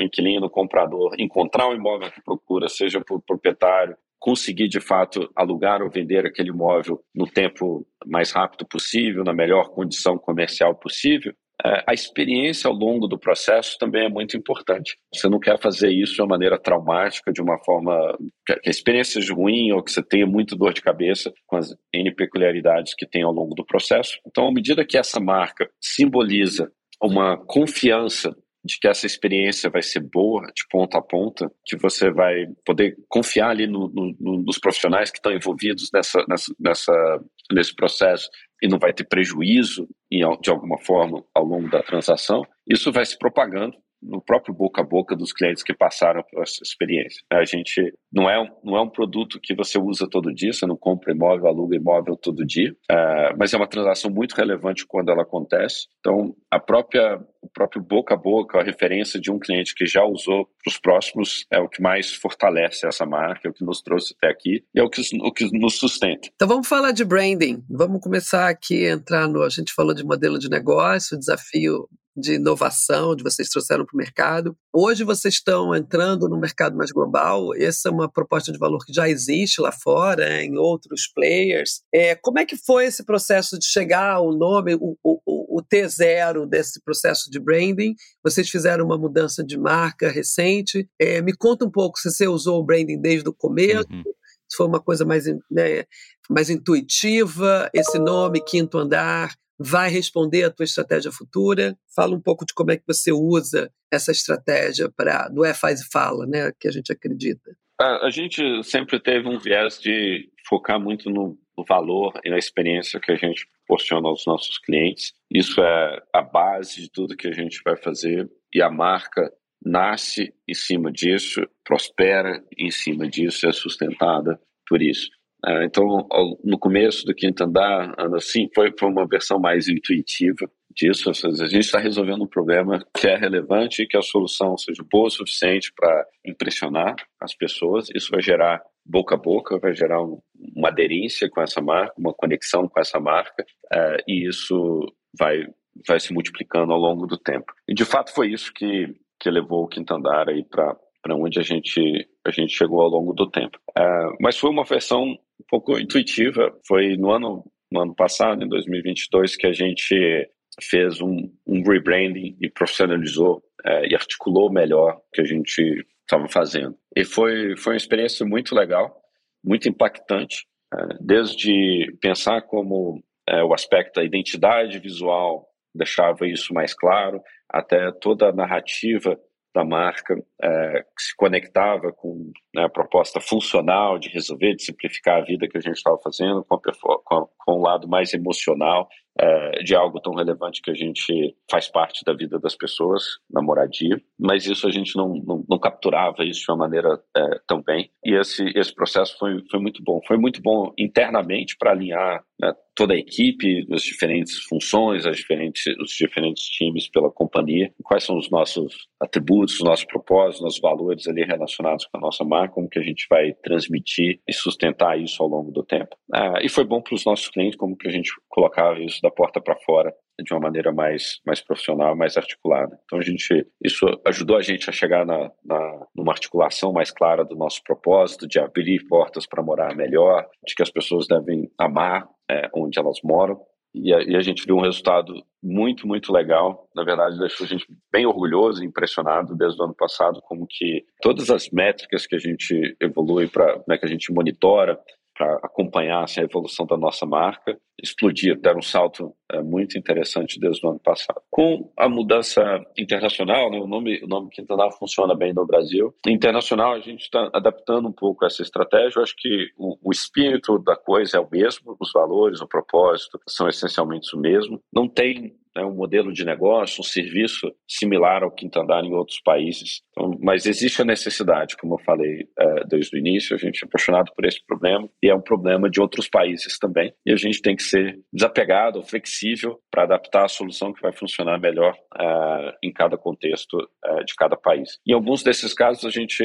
inquilino, comprador, encontrar o imóvel que procura, seja para o proprietário conseguir de fato alugar ou vender aquele imóvel no tempo mais rápido possível, na melhor condição comercial possível, é, a experiência ao longo do processo também é muito importante. Você não quer fazer isso de uma maneira traumática, de uma forma que a experiência seja ruim ou que você tenha muito dor de cabeça com as N peculiaridades que tem ao longo do processo. Então, à medida que essa marca simboliza uma confiança de que essa experiência vai ser boa de ponta a ponta, que você vai poder confiar ali no, no, nos profissionais que estão envolvidos nessa, nessa, nessa, nesse processo e não vai ter prejuízo de alguma forma ao longo da transação, isso vai se propagando no próprio boca a boca dos clientes que passaram por essa experiência. A gente não é, um, não é um produto que você usa todo dia, você não compra imóvel, aluga imóvel todo dia, uh, mas é uma transação muito relevante quando ela acontece. Então, a própria, o próprio boca a boca, a referência de um cliente que já usou para os próximos é o que mais fortalece essa marca, é o que nos trouxe até aqui e é o que, o que nos sustenta. Então vamos falar de branding. Vamos começar aqui entrar no. A gente falou de modelo de negócio, desafio de inovação, de vocês trouxeram para o mercado. Hoje vocês estão entrando no mercado mais global. Essa é uma proposta de valor que já existe lá fora, em outros players. É, como é que foi esse processo de chegar ao nome, o, o, o T0 desse processo de branding? Vocês fizeram uma mudança de marca recente. É, me conta um pouco se você usou o branding desde o começo. Uhum. Se foi uma coisa mais, né, mais intuitiva, esse nome, Quinto Andar, vai responder à tua estratégia futura. Fala um pouco de como é que você usa essa estratégia para do é faz e fala, né, que a gente acredita. A, a gente sempre teve um viés de focar muito no, no valor e na experiência que a gente proporciona aos nossos clientes. Isso é a base de tudo que a gente vai fazer e a marca nasce em cima disso, prospera em cima disso, é sustentada por isso. É, então, no começo do quinto andar, assim, foi, uma versão mais intuitiva disso. A gente está resolvendo um problema que é relevante e que a solução seja boa o suficiente para impressionar as pessoas. Isso vai gerar boca a boca, vai gerar um, uma aderência com essa marca, uma conexão com essa marca, uh, e isso vai, vai se multiplicando ao longo do tempo. E de fato foi isso que, que levou o Quinto Andar para onde a gente a gente chegou ao longo do tempo. Uh, mas foi uma versão um pouco intuitiva. Foi no ano no ano passado, em 2022, que a gente fez um, um rebranding e profissionalizou é, e articulou melhor o que a gente estava fazendo. E foi, foi uma experiência muito legal, muito impactante, é, desde pensar como o aspecto da identidade visual deixava isso mais claro, até toda a narrativa da marca é, que se conectava com né, a proposta funcional de resolver, de simplificar a vida que a gente estava fazendo, com, a, com, um lado mais emocional é, de algo tão relevante que a gente faz parte da vida das pessoas na moradia, mas isso a gente não, não, não capturava isso de uma maneira é, tão bem. E esse, esse processo foi, foi muito bom. Foi muito bom internamente para alinhar né, toda a equipe, as diferentes funções, as diferentes, os diferentes times pela companhia, quais são os nossos atributos, os nossos propósitos, nossos valores ali relacionados com a nossa marca, como que a gente vai transmitir e sustentar isso ao longo do tempo. Ah, e foi bom para os nossos clientes, como que a gente colocava isso da porta para fora de uma maneira mais, mais profissional, mais articulada. Então a gente isso ajudou a gente a chegar na, na numa articulação mais clara do nosso propósito de abrir portas para morar melhor, de que as pessoas devem amar é, onde elas moram. E a, e a, gente viu um resultado muito, muito legal. Na verdade, deixou a gente bem orgulhoso e impressionado desde o ano passado, como que todas as métricas que a gente evolui para, né, que a gente monitora, para acompanhar assim, a evolução da nossa marca, explodir, dar um salto é, muito interessante desde o ano passado. Com a mudança internacional, né, o nome, o nome funciona bem no Brasil. Internacional, a gente está adaptando um pouco essa estratégia. Eu acho que o, o espírito da coisa é o mesmo, os valores, o propósito são essencialmente o mesmo. Não tem né, um modelo de negócio, um serviço similar ao Quinto Andar em outros países. Então, mas existe a necessidade, como eu falei é, desde o início, a gente é apaixonado por esse problema e é um problema de outros países também. E a gente tem que ser desapegado, flexível para adaptar a solução que vai funcionar melhor é, em cada contexto é, de cada país. Em alguns desses casos, a gente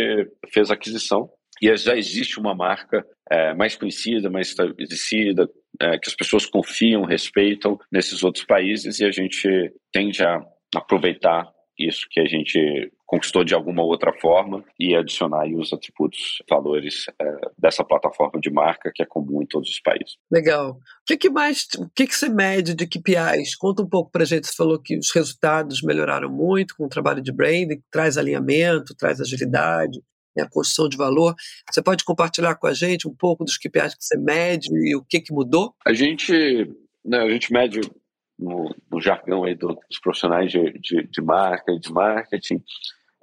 fez aquisição e já existe uma marca é, mais conhecida, mais estabelecida, é, que as pessoas confiam, respeitam nesses outros países e a gente tende a aproveitar isso que a gente conquistou de alguma outra forma e adicionar aí os atributos, valores é, dessa plataforma de marca que é comum em todos os países. Legal. O que, que mais, o que, que você mede de KPIs? Conta um pouco para a gente. Você falou que os resultados melhoraram muito com o trabalho de branding, traz alinhamento, traz agilidade né, a construção de valor. Você pode compartilhar com a gente um pouco dos KPIs que você mede e o que, que mudou? A gente, né, a gente mede no, no jargão aí dos profissionais de, de, de marca e de marketing,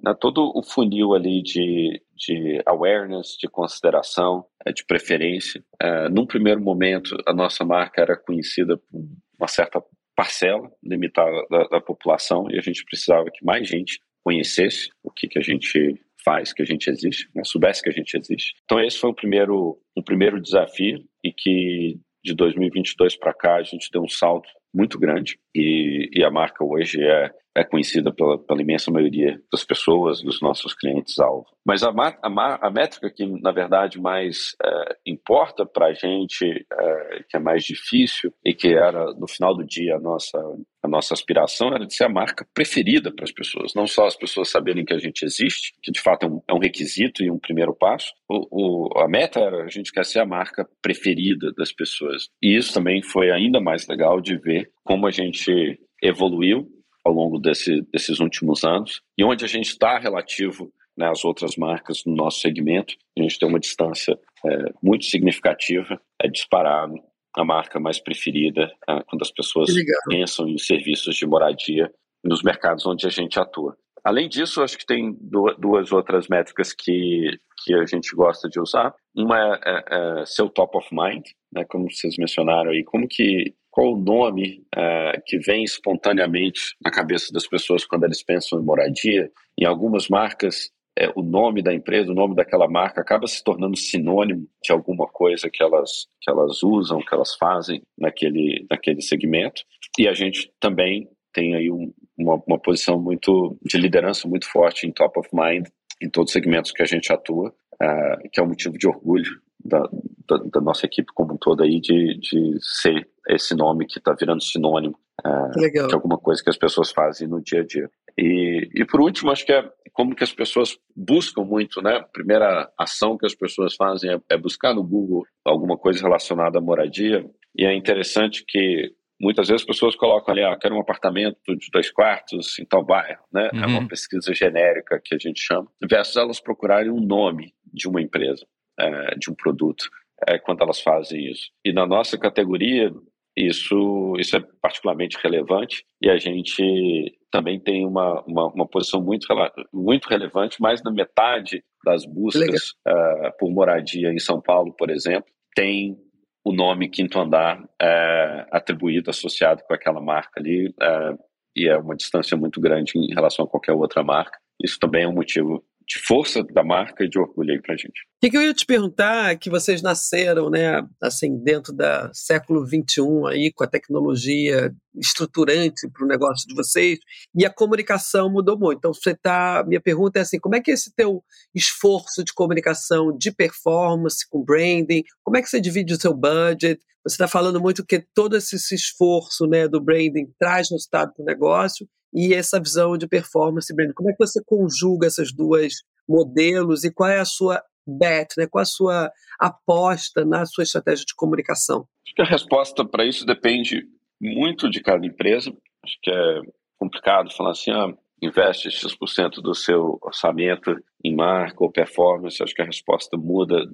né, todo o funil ali de, de awareness, de consideração, é, de preferência. É, num primeiro momento, a nossa marca era conhecida por uma certa parcela limitada da, da população e a gente precisava que mais gente conhecesse o que, que a gente faz que a gente existe, né? soubesse que a gente existe. Então esse foi o primeiro, um primeiro desafio e que de 2022 para cá a gente deu um salto muito grande e, e a marca hoje é, é conhecida pela, pela, imensa maioria das pessoas, dos nossos clientes-alvo. Mas a, a, a, métrica que, na verdade, mais é, importa para a gente, é, que é mais difícil e que era, no final do dia, a nossa, a nossa aspiração era de ser a marca preferida para as pessoas. Não só as pessoas saberem que a gente existe, que de fato é um, é um requisito e um primeiro passo. O, o, a meta era a gente quer ser a marca preferida das pessoas. E isso também foi ainda mais legal de ver como a gente evoluiu ao longo desse, desses últimos anos e onde a gente está relativo né, às outras marcas no nosso segmento. A gente tem uma distância é, muito significativa, é disparado a marca mais preferida é, quando as pessoas pensam em serviços de moradia nos mercados onde a gente atua. Além disso, acho que tem duas outras métricas que, que a gente gosta de usar. Uma é, é, é seu top of mind, né, como vocês mencionaram aí, como que qual o nome é, que vem espontaneamente na cabeça das pessoas quando eles pensam em moradia. Em algumas marcas, é, o nome da empresa, o nome daquela marca acaba se tornando sinônimo de alguma coisa que elas, que elas usam, que elas fazem naquele, naquele segmento. E a gente também tem aí um, uma, uma posição muito de liderança muito forte em top of mind em todos os segmentos que a gente atua, uh, que é um motivo de orgulho da, da, da, nossa equipe como um todo aí de, de ser esse nome que está virando sinônimo uh, de alguma coisa que as pessoas fazem no dia a dia. E, e por último, acho que é como que as pessoas buscam muito, né? A primeira ação que as pessoas fazem é, é buscar no Google alguma coisa relacionada à moradia. E é interessante que muitas vezes as pessoas colocam ali, ah, quero um apartamento de dois quartos em tal bairro, né? Uhum. É uma uhum. pesquisa genérica que a gente chama, versus elas procurarem um nome de uma empresa, é, de um produto, é, quando elas fazem isso. E na nossa categoria, isso, isso é particularmente relevante e a gente também tem uma, uma, uma posição muito, muito relevante, mais da metade das buscas uh, por moradia em São Paulo, por exemplo, tem o nome Quinto Andar uh, atribuído, associado com aquela marca ali, uh, e é uma distância muito grande em relação a qualquer outra marca. Isso também é um motivo de força da marca e de orgulho aí pra gente. O que, eu ia te perguntar que vocês nasceram, né, assim, dentro da século XXI aí, com a tecnologia estruturante para o negócio de vocês, e a comunicação mudou muito. Então, você tá, minha pergunta é assim, como é que é esse teu esforço de comunicação, de performance, com branding, como é que você divide o seu budget? Você está falando muito que todo esse esforço né, do branding traz resultado para o negócio, e essa visão de performance branding. Como é que você conjuga essas duas modelos e qual é a sua bet, né? qual a sua aposta na sua estratégia de comunicação? Acho que a resposta para isso depende muito de cada empresa. Acho que é complicado falar assim, ah, investe X% do seu orçamento em marca ou performance, acho que a resposta muda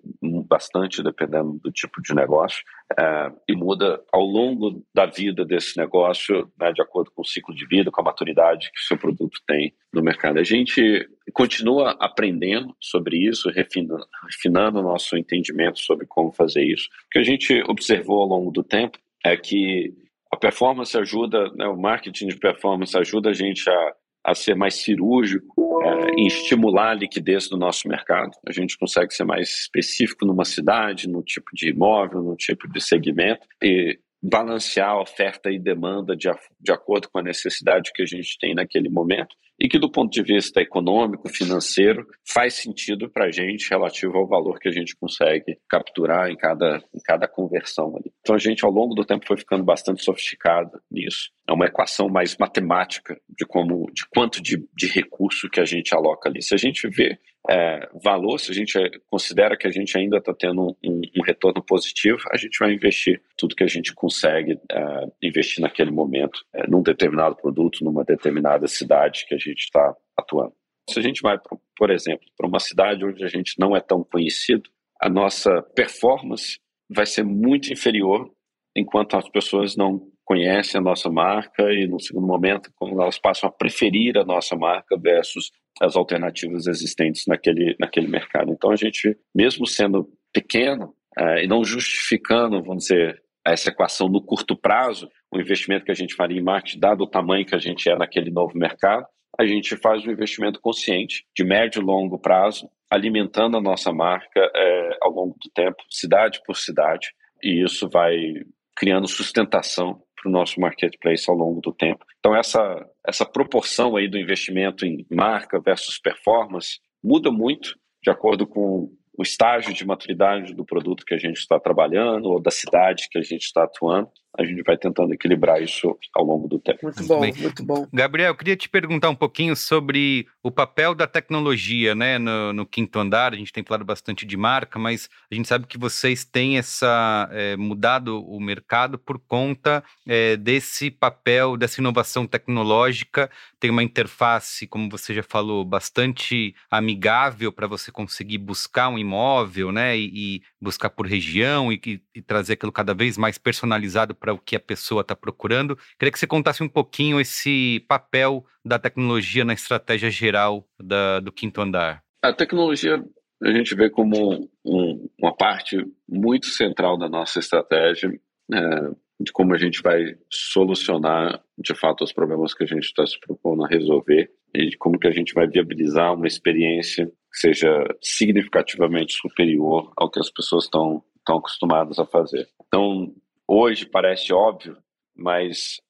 bastante dependendo do tipo de negócio é, e muda ao longo da vida desse negócio, né, de acordo com o ciclo de vida, com a maturidade que o seu produto tem no mercado. A gente continua aprendendo sobre isso, refinando, refinando o nosso entendimento sobre como fazer isso. O que a gente observou ao longo do tempo é que a performance ajuda, né, o marketing de performance ajuda a gente a a ser mais cirúrgico é, em estimular a liquidez do nosso mercado. A gente consegue ser mais específico numa cidade, no tipo de imóvel, no tipo de segmento e balancear oferta e demanda de, de acordo com a necessidade que a gente tem naquele momento e que do ponto de vista econômico, financeiro, faz sentido para a gente relativo ao valor que a gente consegue capturar em cada, em cada conversão ali. Então a gente ao longo do tempo foi ficando bastante sofisticado nisso. É uma equação mais matemática de como, de quanto de, de recurso que a gente aloca ali. Se a gente vê é, valor, se a gente considera que a gente ainda está tendo um, um, retorno positivo, a gente vai investir tudo que a gente consegue é, investir naquele momento, é, num determinado produto, numa determinada cidade que a gente está atuando. Se a gente vai, por exemplo, para uma cidade onde a gente não é tão conhecido, a nossa performance vai ser muito inferior enquanto as pessoas não conhecem a nossa marca e, no segundo momento, quando elas passam a preferir a nossa marca versus as alternativas existentes naquele, naquele mercado. Então, a gente, mesmo sendo pequeno uh, e não justificando, vamos dizer, essa equação no curto prazo, o investimento que a gente faria em marketing, dado o tamanho que a gente é naquele novo mercado, a gente faz um investimento consciente, de médio e longo prazo, alimentando a nossa marca é, ao longo do tempo, cidade por cidade, e isso vai criando sustentação para o nosso marketplace ao longo do tempo. Então essa essa proporção aí do investimento em marca versus performance muda muito de acordo com o estágio de maturidade do produto que a gente está trabalhando ou da cidade que a gente está atuando a gente vai tentando equilibrar isso ao longo do tempo. Muito bom, muito, muito bom. Gabriel, eu queria te perguntar um pouquinho sobre o papel da tecnologia né, no, no, quinto andar. A gente tem falado bastante de marca, mas a gente sabe que vocês têm essa é, mudado o mercado por conta é, desse papel, dessa inovação tecnológica. Tem uma interface, como você já falou, bastante amigável para você conseguir buscar um imóvel, né, e, e buscar por região e, e, e trazer aquilo cada vez mais personalizado para o que a pessoa está procurando. Queria que você contasse um pouquinho esse papel da tecnologia na estratégia geral da, do quinto andar. A tecnologia a gente vê como um, uma parte muito central da nossa estratégia é, de como a gente vai solucionar de fato os problemas que a gente está se propondo a resolver e de como que a gente vai viabilizar uma experiência seja significativamente superior ao que as pessoas estão estão acostumadas a fazer. Então, hoje parece óbvio, mas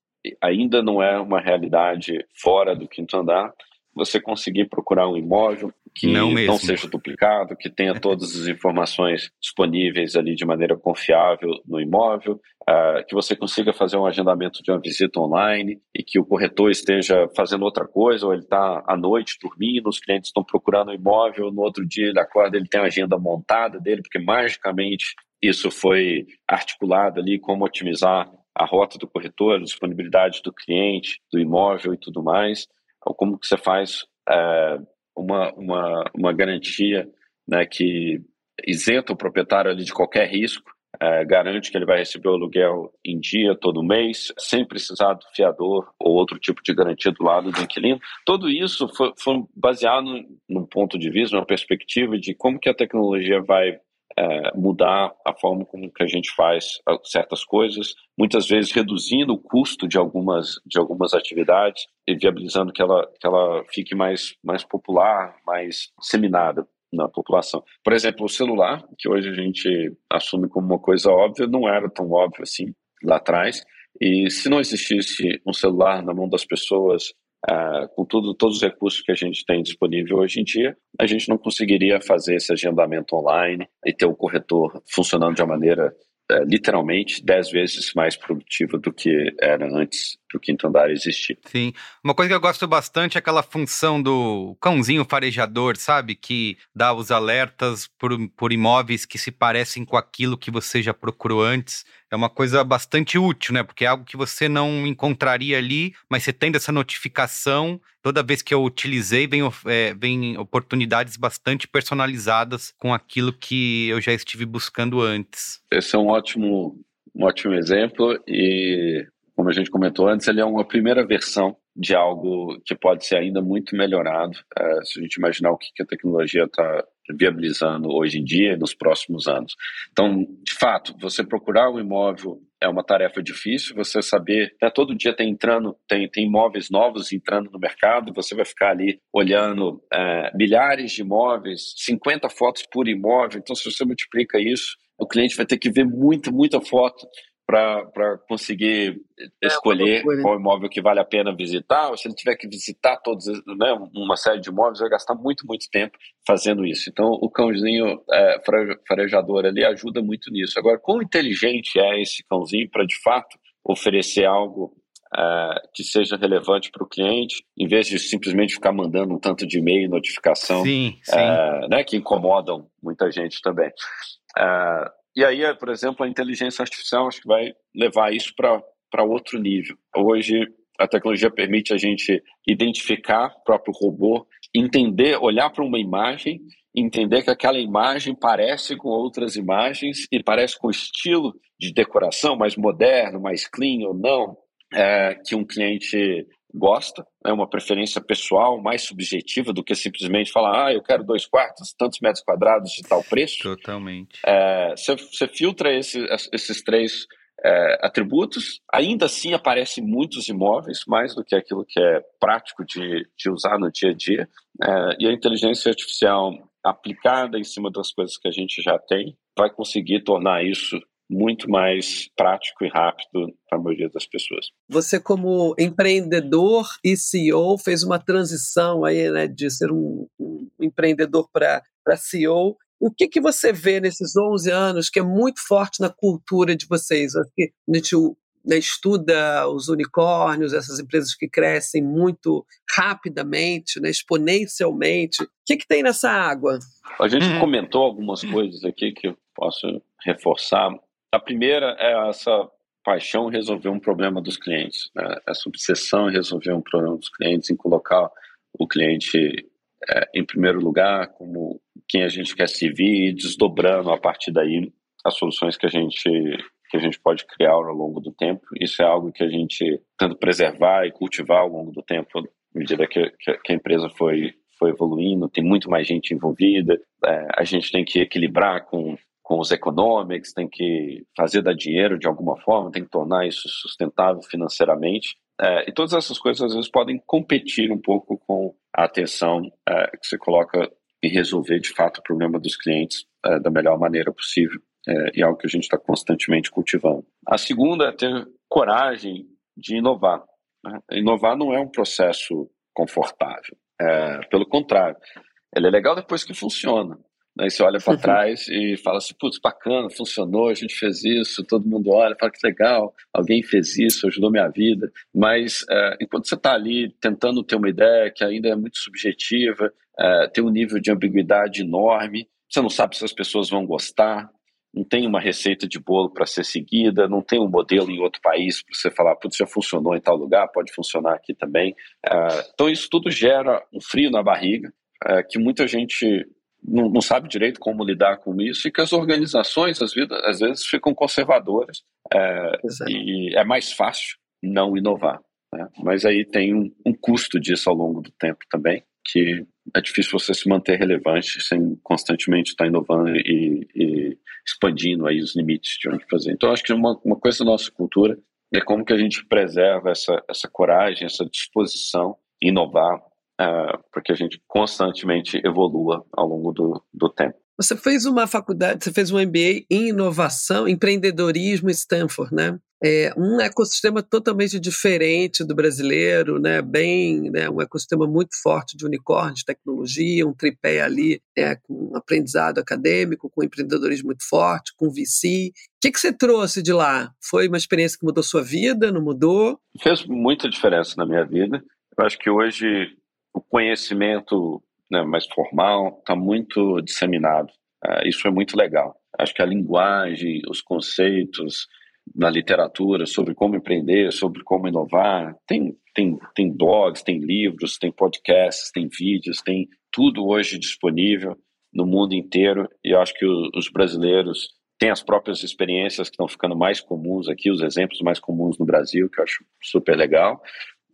ainda não é uma realidade fora do quinto andar, você conseguir procurar um imóvel que não, não, seja duplicado, que tenha todas as informações disponíveis ali de maneira confiável no imóvel, uh, que você consiga fazer um agendamento de uma visita online e que o corretor esteja fazendo outra coisa, ou ele está à noite dormindo, os clientes estão procurando o imóvel, no outro dia ele acorda, ele tem a agenda montada dele, porque magicamente isso foi articulado ali, como otimizar a rota do corretor, a disponibilidade do cliente, do imóvel e tudo mais. Como que você faz é, uma, uma, uma garantia né, que isenta o proprietário de qualquer risco, é, garante que ele vai receber o aluguel em dia, todo mês, sem precisar do fiador ou outro tipo de garantia do lado do inquilino. Tudo isso foi, foi baseado num ponto de vista, numa perspectiva de como que a tecnologia vai é, mudar a forma como que a gente faz ah, certas coisas, muitas vezes reduzindo o custo de algumas, de algumas atividades e viabilizando que ela, que ela fique mais, mais popular, mais disseminada na população. Por exemplo, o celular, que hoje a gente assume como uma coisa óbvia, não era tão óbvio assim lá atrás. E se não existisse um celular na mão das pessoas Uh, com tudo, todos os recursos que a gente tem disponível hoje em dia, a gente não conseguiria fazer esse agendamento online e ter o corretor funcionando de uma maneira uh, literalmente dez vezes mais produtiva do que era antes do quinto andar existir. Sim. Uma coisa que eu gosto bastante é aquela função do cãozinho farejador, sabe? Que dá os alertas por, por imóveis que se parecem com aquilo que você já procurou antes. É uma coisa bastante útil, né? Porque é algo que você não encontraria ali, mas você tendo essa notificação, toda vez que eu utilizei, vem, é, vem oportunidades bastante personalizadas com aquilo que eu já estive buscando antes. Esse é um ótimo, um ótimo exemplo e como a gente comentou antes, ele é uma primeira versão de algo que pode ser ainda muito melhorado, é, se a gente imaginar o que, que a tecnologia está viabilizando hoje em dia e nos próximos anos. Então, de fato, você procurar um imóvel é uma tarefa difícil, você saber, né, todo dia tem entrando, tem, tem imóveis novos entrando no mercado, você vai ficar ali olhando é, milhares de imóveis, 50 fotos por imóvel, então se você multiplica isso, o cliente vai ter que ver muita, muita foto para conseguir é, escolher qual imóvel que vale a pena visitar, ou se ele tiver que visitar todos, né, uma série de imóveis, vai gastar muito, muito tempo fazendo isso. Então, o cãozinho é, farejador ali ajuda muito nisso. Agora, quão inteligente é esse cãozinho para, de fato, oferecer algo é, que seja relevante para o cliente, em vez de simplesmente ficar mandando um tanto de e-mail e notificação, sim, sim. É, né, que incomodam muita gente também. É, e aí, por exemplo, a inteligência artificial acho que vai levar isso para outro nível. Hoje, a tecnologia permite a gente identificar o próprio robô, entender, olhar para uma imagem, entender que aquela imagem parece com outras imagens e parece com o estilo de decoração mais moderno, mais clean ou não, é, que um cliente gosta, é uma preferência pessoal mais subjetiva do que simplesmente falar, ah, eu quero dois quartos, tantos metros quadrados de tal preço. Totalmente. É, você, você filtra esse, esses três é, atributos, ainda assim aparecem muitos imóveis, mais do que aquilo que é prático de, de usar no dia a dia. É, e a inteligência artificial aplicada em cima das coisas que a gente já tem vai conseguir tornar isso muito mais prático e rápido para a maioria das pessoas. Você, como empreendedor e CEO, fez uma transição aí, né, de ser um, um empreendedor para CEO. O que, que você vê nesses 11 anos que é muito forte na cultura de vocês? Acho que a gente né, estuda os unicórnios, essas empresas que crescem muito rapidamente, né, exponencialmente. O que, que tem nessa água? A gente uhum. comentou algumas coisas aqui que eu posso reforçar. A primeira é essa paixão em resolver um problema dos clientes, né? essa obsessão em resolver um problema dos clientes, em colocar o cliente é, em primeiro lugar, como quem a gente quer servir, e desdobrando a partir daí as soluções que a gente que a gente pode criar ao longo do tempo. Isso é algo que a gente tenta preservar e cultivar ao longo do tempo, à medida que, que a empresa foi foi evoluindo, tem muito mais gente envolvida, é, a gente tem que equilibrar com com os economics, tem que fazer dar dinheiro de alguma forma, tem que tornar isso sustentável financeiramente. É, e todas essas coisas às vezes podem competir um pouco com a atenção é, que você coloca em resolver de fato o problema dos clientes é, da melhor maneira possível. É, e é algo que a gente está constantemente cultivando. A segunda é ter coragem de inovar. Né? Inovar não é um processo confortável. É, pelo contrário, ele é legal depois que funciona. Né? você olha para trás e fala assim, putz, bacana, funcionou, a gente fez isso, todo mundo olha, fala que legal, alguém fez isso, ajudou minha vida. Mas é, enquanto você está ali tentando ter uma ideia que ainda é muito subjetiva, é, tem um nível de ambiguidade enorme, você não sabe se as pessoas vão gostar, não tem uma receita de bolo para ser seguida, não tem um modelo em outro país para você falar, putz, já funcionou em tal lugar, pode funcionar aqui também. É, então isso tudo gera um frio na barriga, que muita gente não, não, sabe direito como lidar com isso e que as organizações, às vezes, às vezes ficam conservadoras é, e é mais fácil não inovar. Né? Mas aí tem um, um custo disso ao longo do tempo também, que é difícil você se manter relevante sem constantemente estar inovando e, e expandindo aí os limites de onde fazer. Então, acho que uma, uma coisa da nossa cultura é como que a gente preserva essa, essa coragem, essa disposição inovar, uh, para que a gente constantemente evolua ao longo do, do tempo. Você fez uma faculdade, você fez um MBA em inovação, empreendedorismo em Stanford, né? É um ecossistema totalmente diferente do brasileiro, né? Bem, né? um ecossistema muito forte de unicórnios, tecnologia, um tripé ali, é, com aprendizado acadêmico, com empreendedorismo muito forte, com VC. O que, que você trouxe de lá? Foi uma experiência que mudou sua vida? Não mudou? Fez muita diferença na minha vida. Eu acho que hoje o conhecimento né, mais formal está muito disseminado. Uh, isso é muito legal. Acho que a linguagem, os conceitos na literatura sobre como empreender, sobre como inovar, tem, tem, tem blogs, tem livros, tem podcasts, tem vídeos, tem tudo hoje disponível no mundo inteiro e acho que os brasileiros têm as próprias experiências que estão ficando mais comuns aqui, os exemplos mais comuns no Brasil, que eu acho super legal.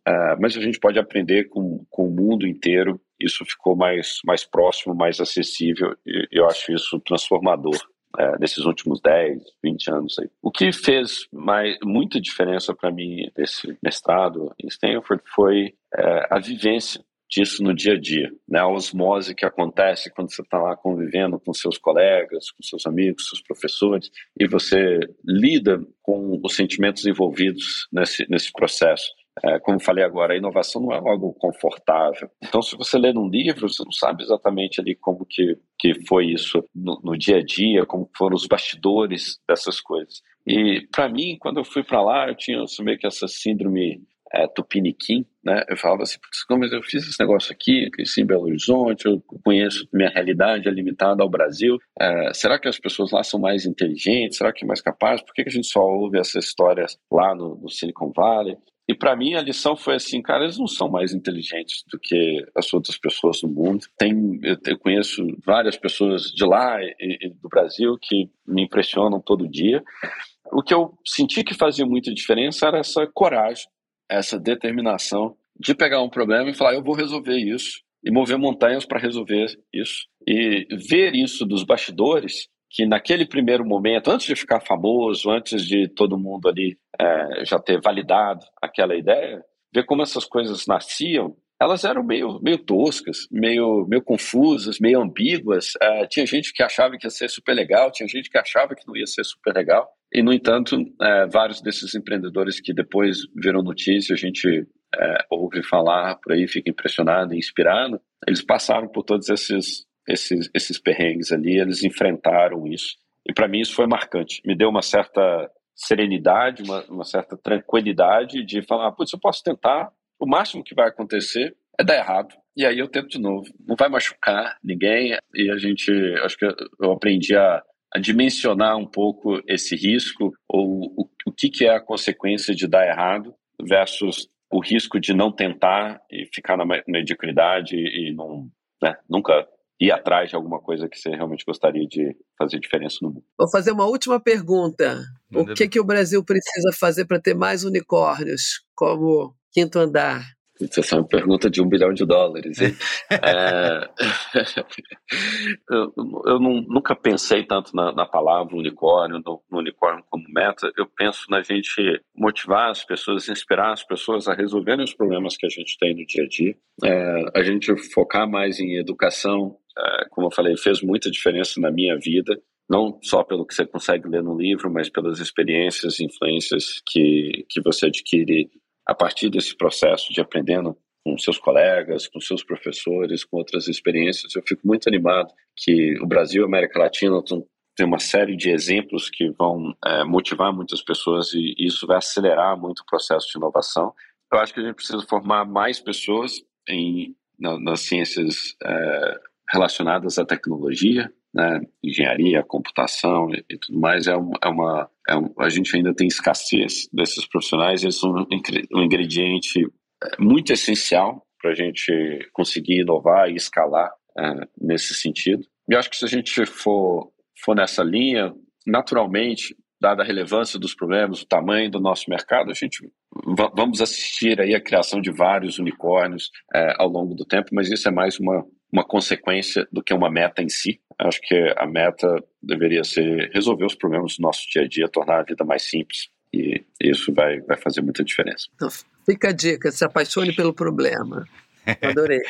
Uh, mas a gente pode aprender com, com o mundo inteiro. Isso ficou mais, mais próximo, mais acessível, e eu acho isso transformador uh, nesses últimos 10, 20 anos. Aí. O que fez mais, muita diferença para mim desse mestrado em Stanford foi uh, a vivência disso no dia a dia, né? a osmose que acontece quando você está lá convivendo com seus colegas, com seus amigos, seus professores, e você lida com os sentimentos envolvidos nesse, nesse processo. É, como falei agora, a inovação não é algo confortável. Então, se você lê num livro, você não sabe exatamente ali como que, que foi isso no, no dia a dia, como foram os bastidores dessas coisas. E, para mim, quando eu fui para lá, eu tinha meio que essa síndrome é, tupiniquim, né? Eu falava assim, como eu fiz esse negócio aqui, cresci em Belo Horizonte, eu conheço, minha realidade é limitada ao Brasil. É, será que as pessoas lá são mais inteligentes? Será que mais capazes? Por que, que a gente só ouve essas histórias lá no, no Silicon Valley? E para mim a lição foi assim, cara, eles não são mais inteligentes do que as outras pessoas do mundo. Tem, eu, conheço várias pessoas de lá e, e do Brasil que me impressionam todo dia. O que eu senti que fazia muita diferença era essa coragem, essa determinação de pegar um problema e falar, eu vou resolver isso e mover montanhas para resolver isso. E ver isso dos bastidores que naquele primeiro momento, antes de ficar famoso, antes de todo mundo ali é, já ter validado aquela ideia, ver como essas coisas nasciam, elas eram meio, meio toscas, meio, meio confusas, meio ambíguas. É, tinha gente que achava que ia ser super legal, tinha gente que achava que não ia ser super legal. E, no entanto, é, vários desses empreendedores que depois viram notícia, a gente é, ouve falar por aí, fica impressionado inspirado, eles passaram por todos esses esses, esses perrengues ali, eles enfrentaram isso. E para mim isso foi marcante. Me deu uma certa serenidade, uma, uma certa tranquilidade de falar, putz, eu posso tentar, o máximo que vai acontecer é dar errado. E aí eu tento de novo. Não vai machucar ninguém. E a gente, acho que eu aprendi a, a dimensionar um pouco esse risco, ou o, o que, que é a consequência de dar errado, versus o risco de não tentar e ficar na mediocridade e não, né, nunca ir atrás de alguma coisa que você realmente gostaria de fazer diferença no mundo. Vou fazer uma última pergunta. o que, que o Brasil precisa fazer para ter mais unicórnios como quinto andar? Essa é uma pergunta de um bilhão de dólares. *laughs* é... eu, eu não, nunca pensei tanto na, na palavra unicórnio, no, no, unicórnio como meta. Eu penso na gente motivar as pessoas, inspirar as pessoas a resolverem os problemas que a gente tem no dia a dia. É, a gente focar mais em educação, é, como eu falei, fez muita diferença na minha vida. não só pelo que você consegue ler no livro, mas pelas experiências e influências que, que você adquire a partir desse processo de aprendendo com seus colegas, com seus professores, com outras experiências. Eu fico muito animado que o Brasil e a América Latina tem uma série de exemplos que vão é, motivar muitas pessoas e isso vai acelerar muito o processo de inovação. Eu acho que a gente precisa formar mais pessoas em, na, nas ciências é, relacionadas à tecnologia, né, engenharia, computação e, e, tudo mais. É, é uma é um, a gente ainda tem escassez desses profissionais. Eles são um ingrediente é, muito essencial para a gente conseguir inovar e escalar é, nesse sentido. E acho que se a gente for, for nessa linha, naturalmente, dada a relevância dos problemas, o tamanho do nosso mercado, a gente vamos assistir aí a criação de vários unicórnios é, ao longo do tempo, mas isso é mais uma, uma consequência do que uma meta em si. Acho que a meta deveria ser resolver os problemas do nosso dia a dia, tornar a vida mais simples, e isso vai, vai fazer muita diferença. Então, fica a dica, se apaixone pelo problema. *laughs* Adorei.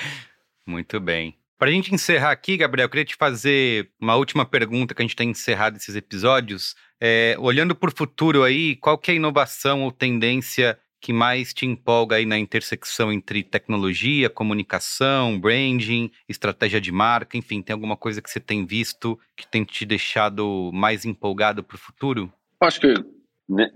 Muito bem. Para a gente encerrar aqui, Gabriel, eu queria te fazer uma última pergunta que a gente tem encerrado esses episódios. É, olhando para o futuro aí, qual que é a inovação ou tendência que mais te empolga aí na intersecção entre tecnologia, comunicação, branding, estratégia de marca, enfim, tem alguma coisa que você tem visto que tem te deixado mais empolgado para o futuro? Acho que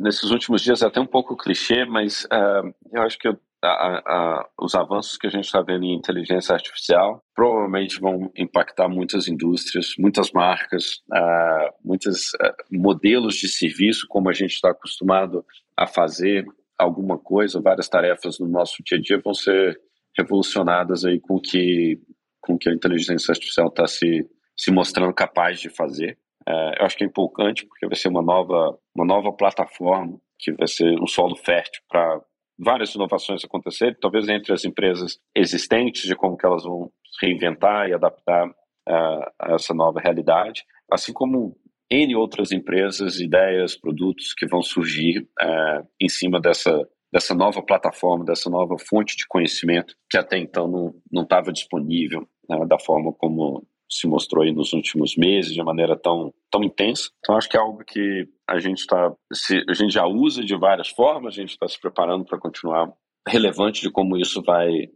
nesses últimos dias é até um pouco clichê, mas uh, eu acho que a, a, os avanços que a gente está vendo em inteligência artificial provavelmente vão impactar muitas indústrias, muitas marcas, uh, muitos uh, modelos de serviço, como a gente está acostumado a fazer alguma coisa, várias tarefas no nosso dia a dia vão ser revolucionadas aí com que com que a inteligência artificial está se se mostrando capaz de fazer. É, eu acho que é empolgante porque vai ser uma nova, uma nova plataforma que vai ser um solo fértil para várias inovações acontecerem, talvez entre as empresas existentes, de como que elas vão reinventar e adaptar uh, a essa nova realidade, assim como N outras empresas, ideias, produtos que vão surgir uh, em cima dessa, dessa nova plataforma, dessa nova fonte de conhecimento que até então não estava disponível né, da forma como se mostrou aí nos últimos meses de maneira tão, tão intensa. Então acho que é algo que a gente está, a gente já usa de várias formas, a gente está se preparando para continuar relevante de como isso vai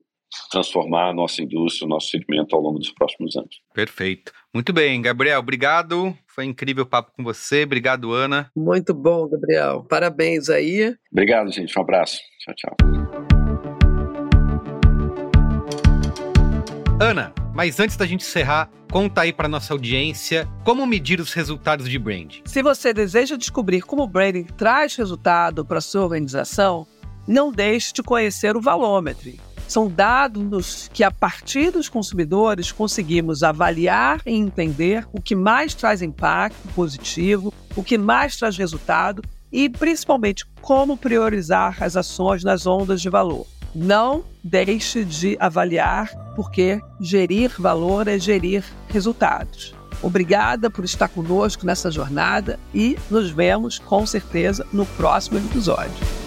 transformar a nossa indústria, o nosso segmento ao longo dos próximos anos. Perfeito. Muito bem, Gabriel, obrigado. Foi incrível o papo com você. Obrigado, Ana. Muito bom, Gabriel. Parabéns aí. Obrigado, gente. Um abraço. Tchau, tchau. Ana, mas antes da gente encerrar, conta aí para nossa audiência como medir os resultados de branding. Se você deseja descobrir como o branding traz resultado para sua organização, não deixe de conhecer o Valômetro. São dados que, a partir dos consumidores, conseguimos avaliar e entender o que mais traz impacto positivo, o que mais traz resultado e, principalmente, como priorizar as ações nas ondas de valor. Não deixe de avaliar, porque gerir valor é gerir resultados. Obrigada por estar conosco nessa jornada e nos vemos com certeza no próximo episódio.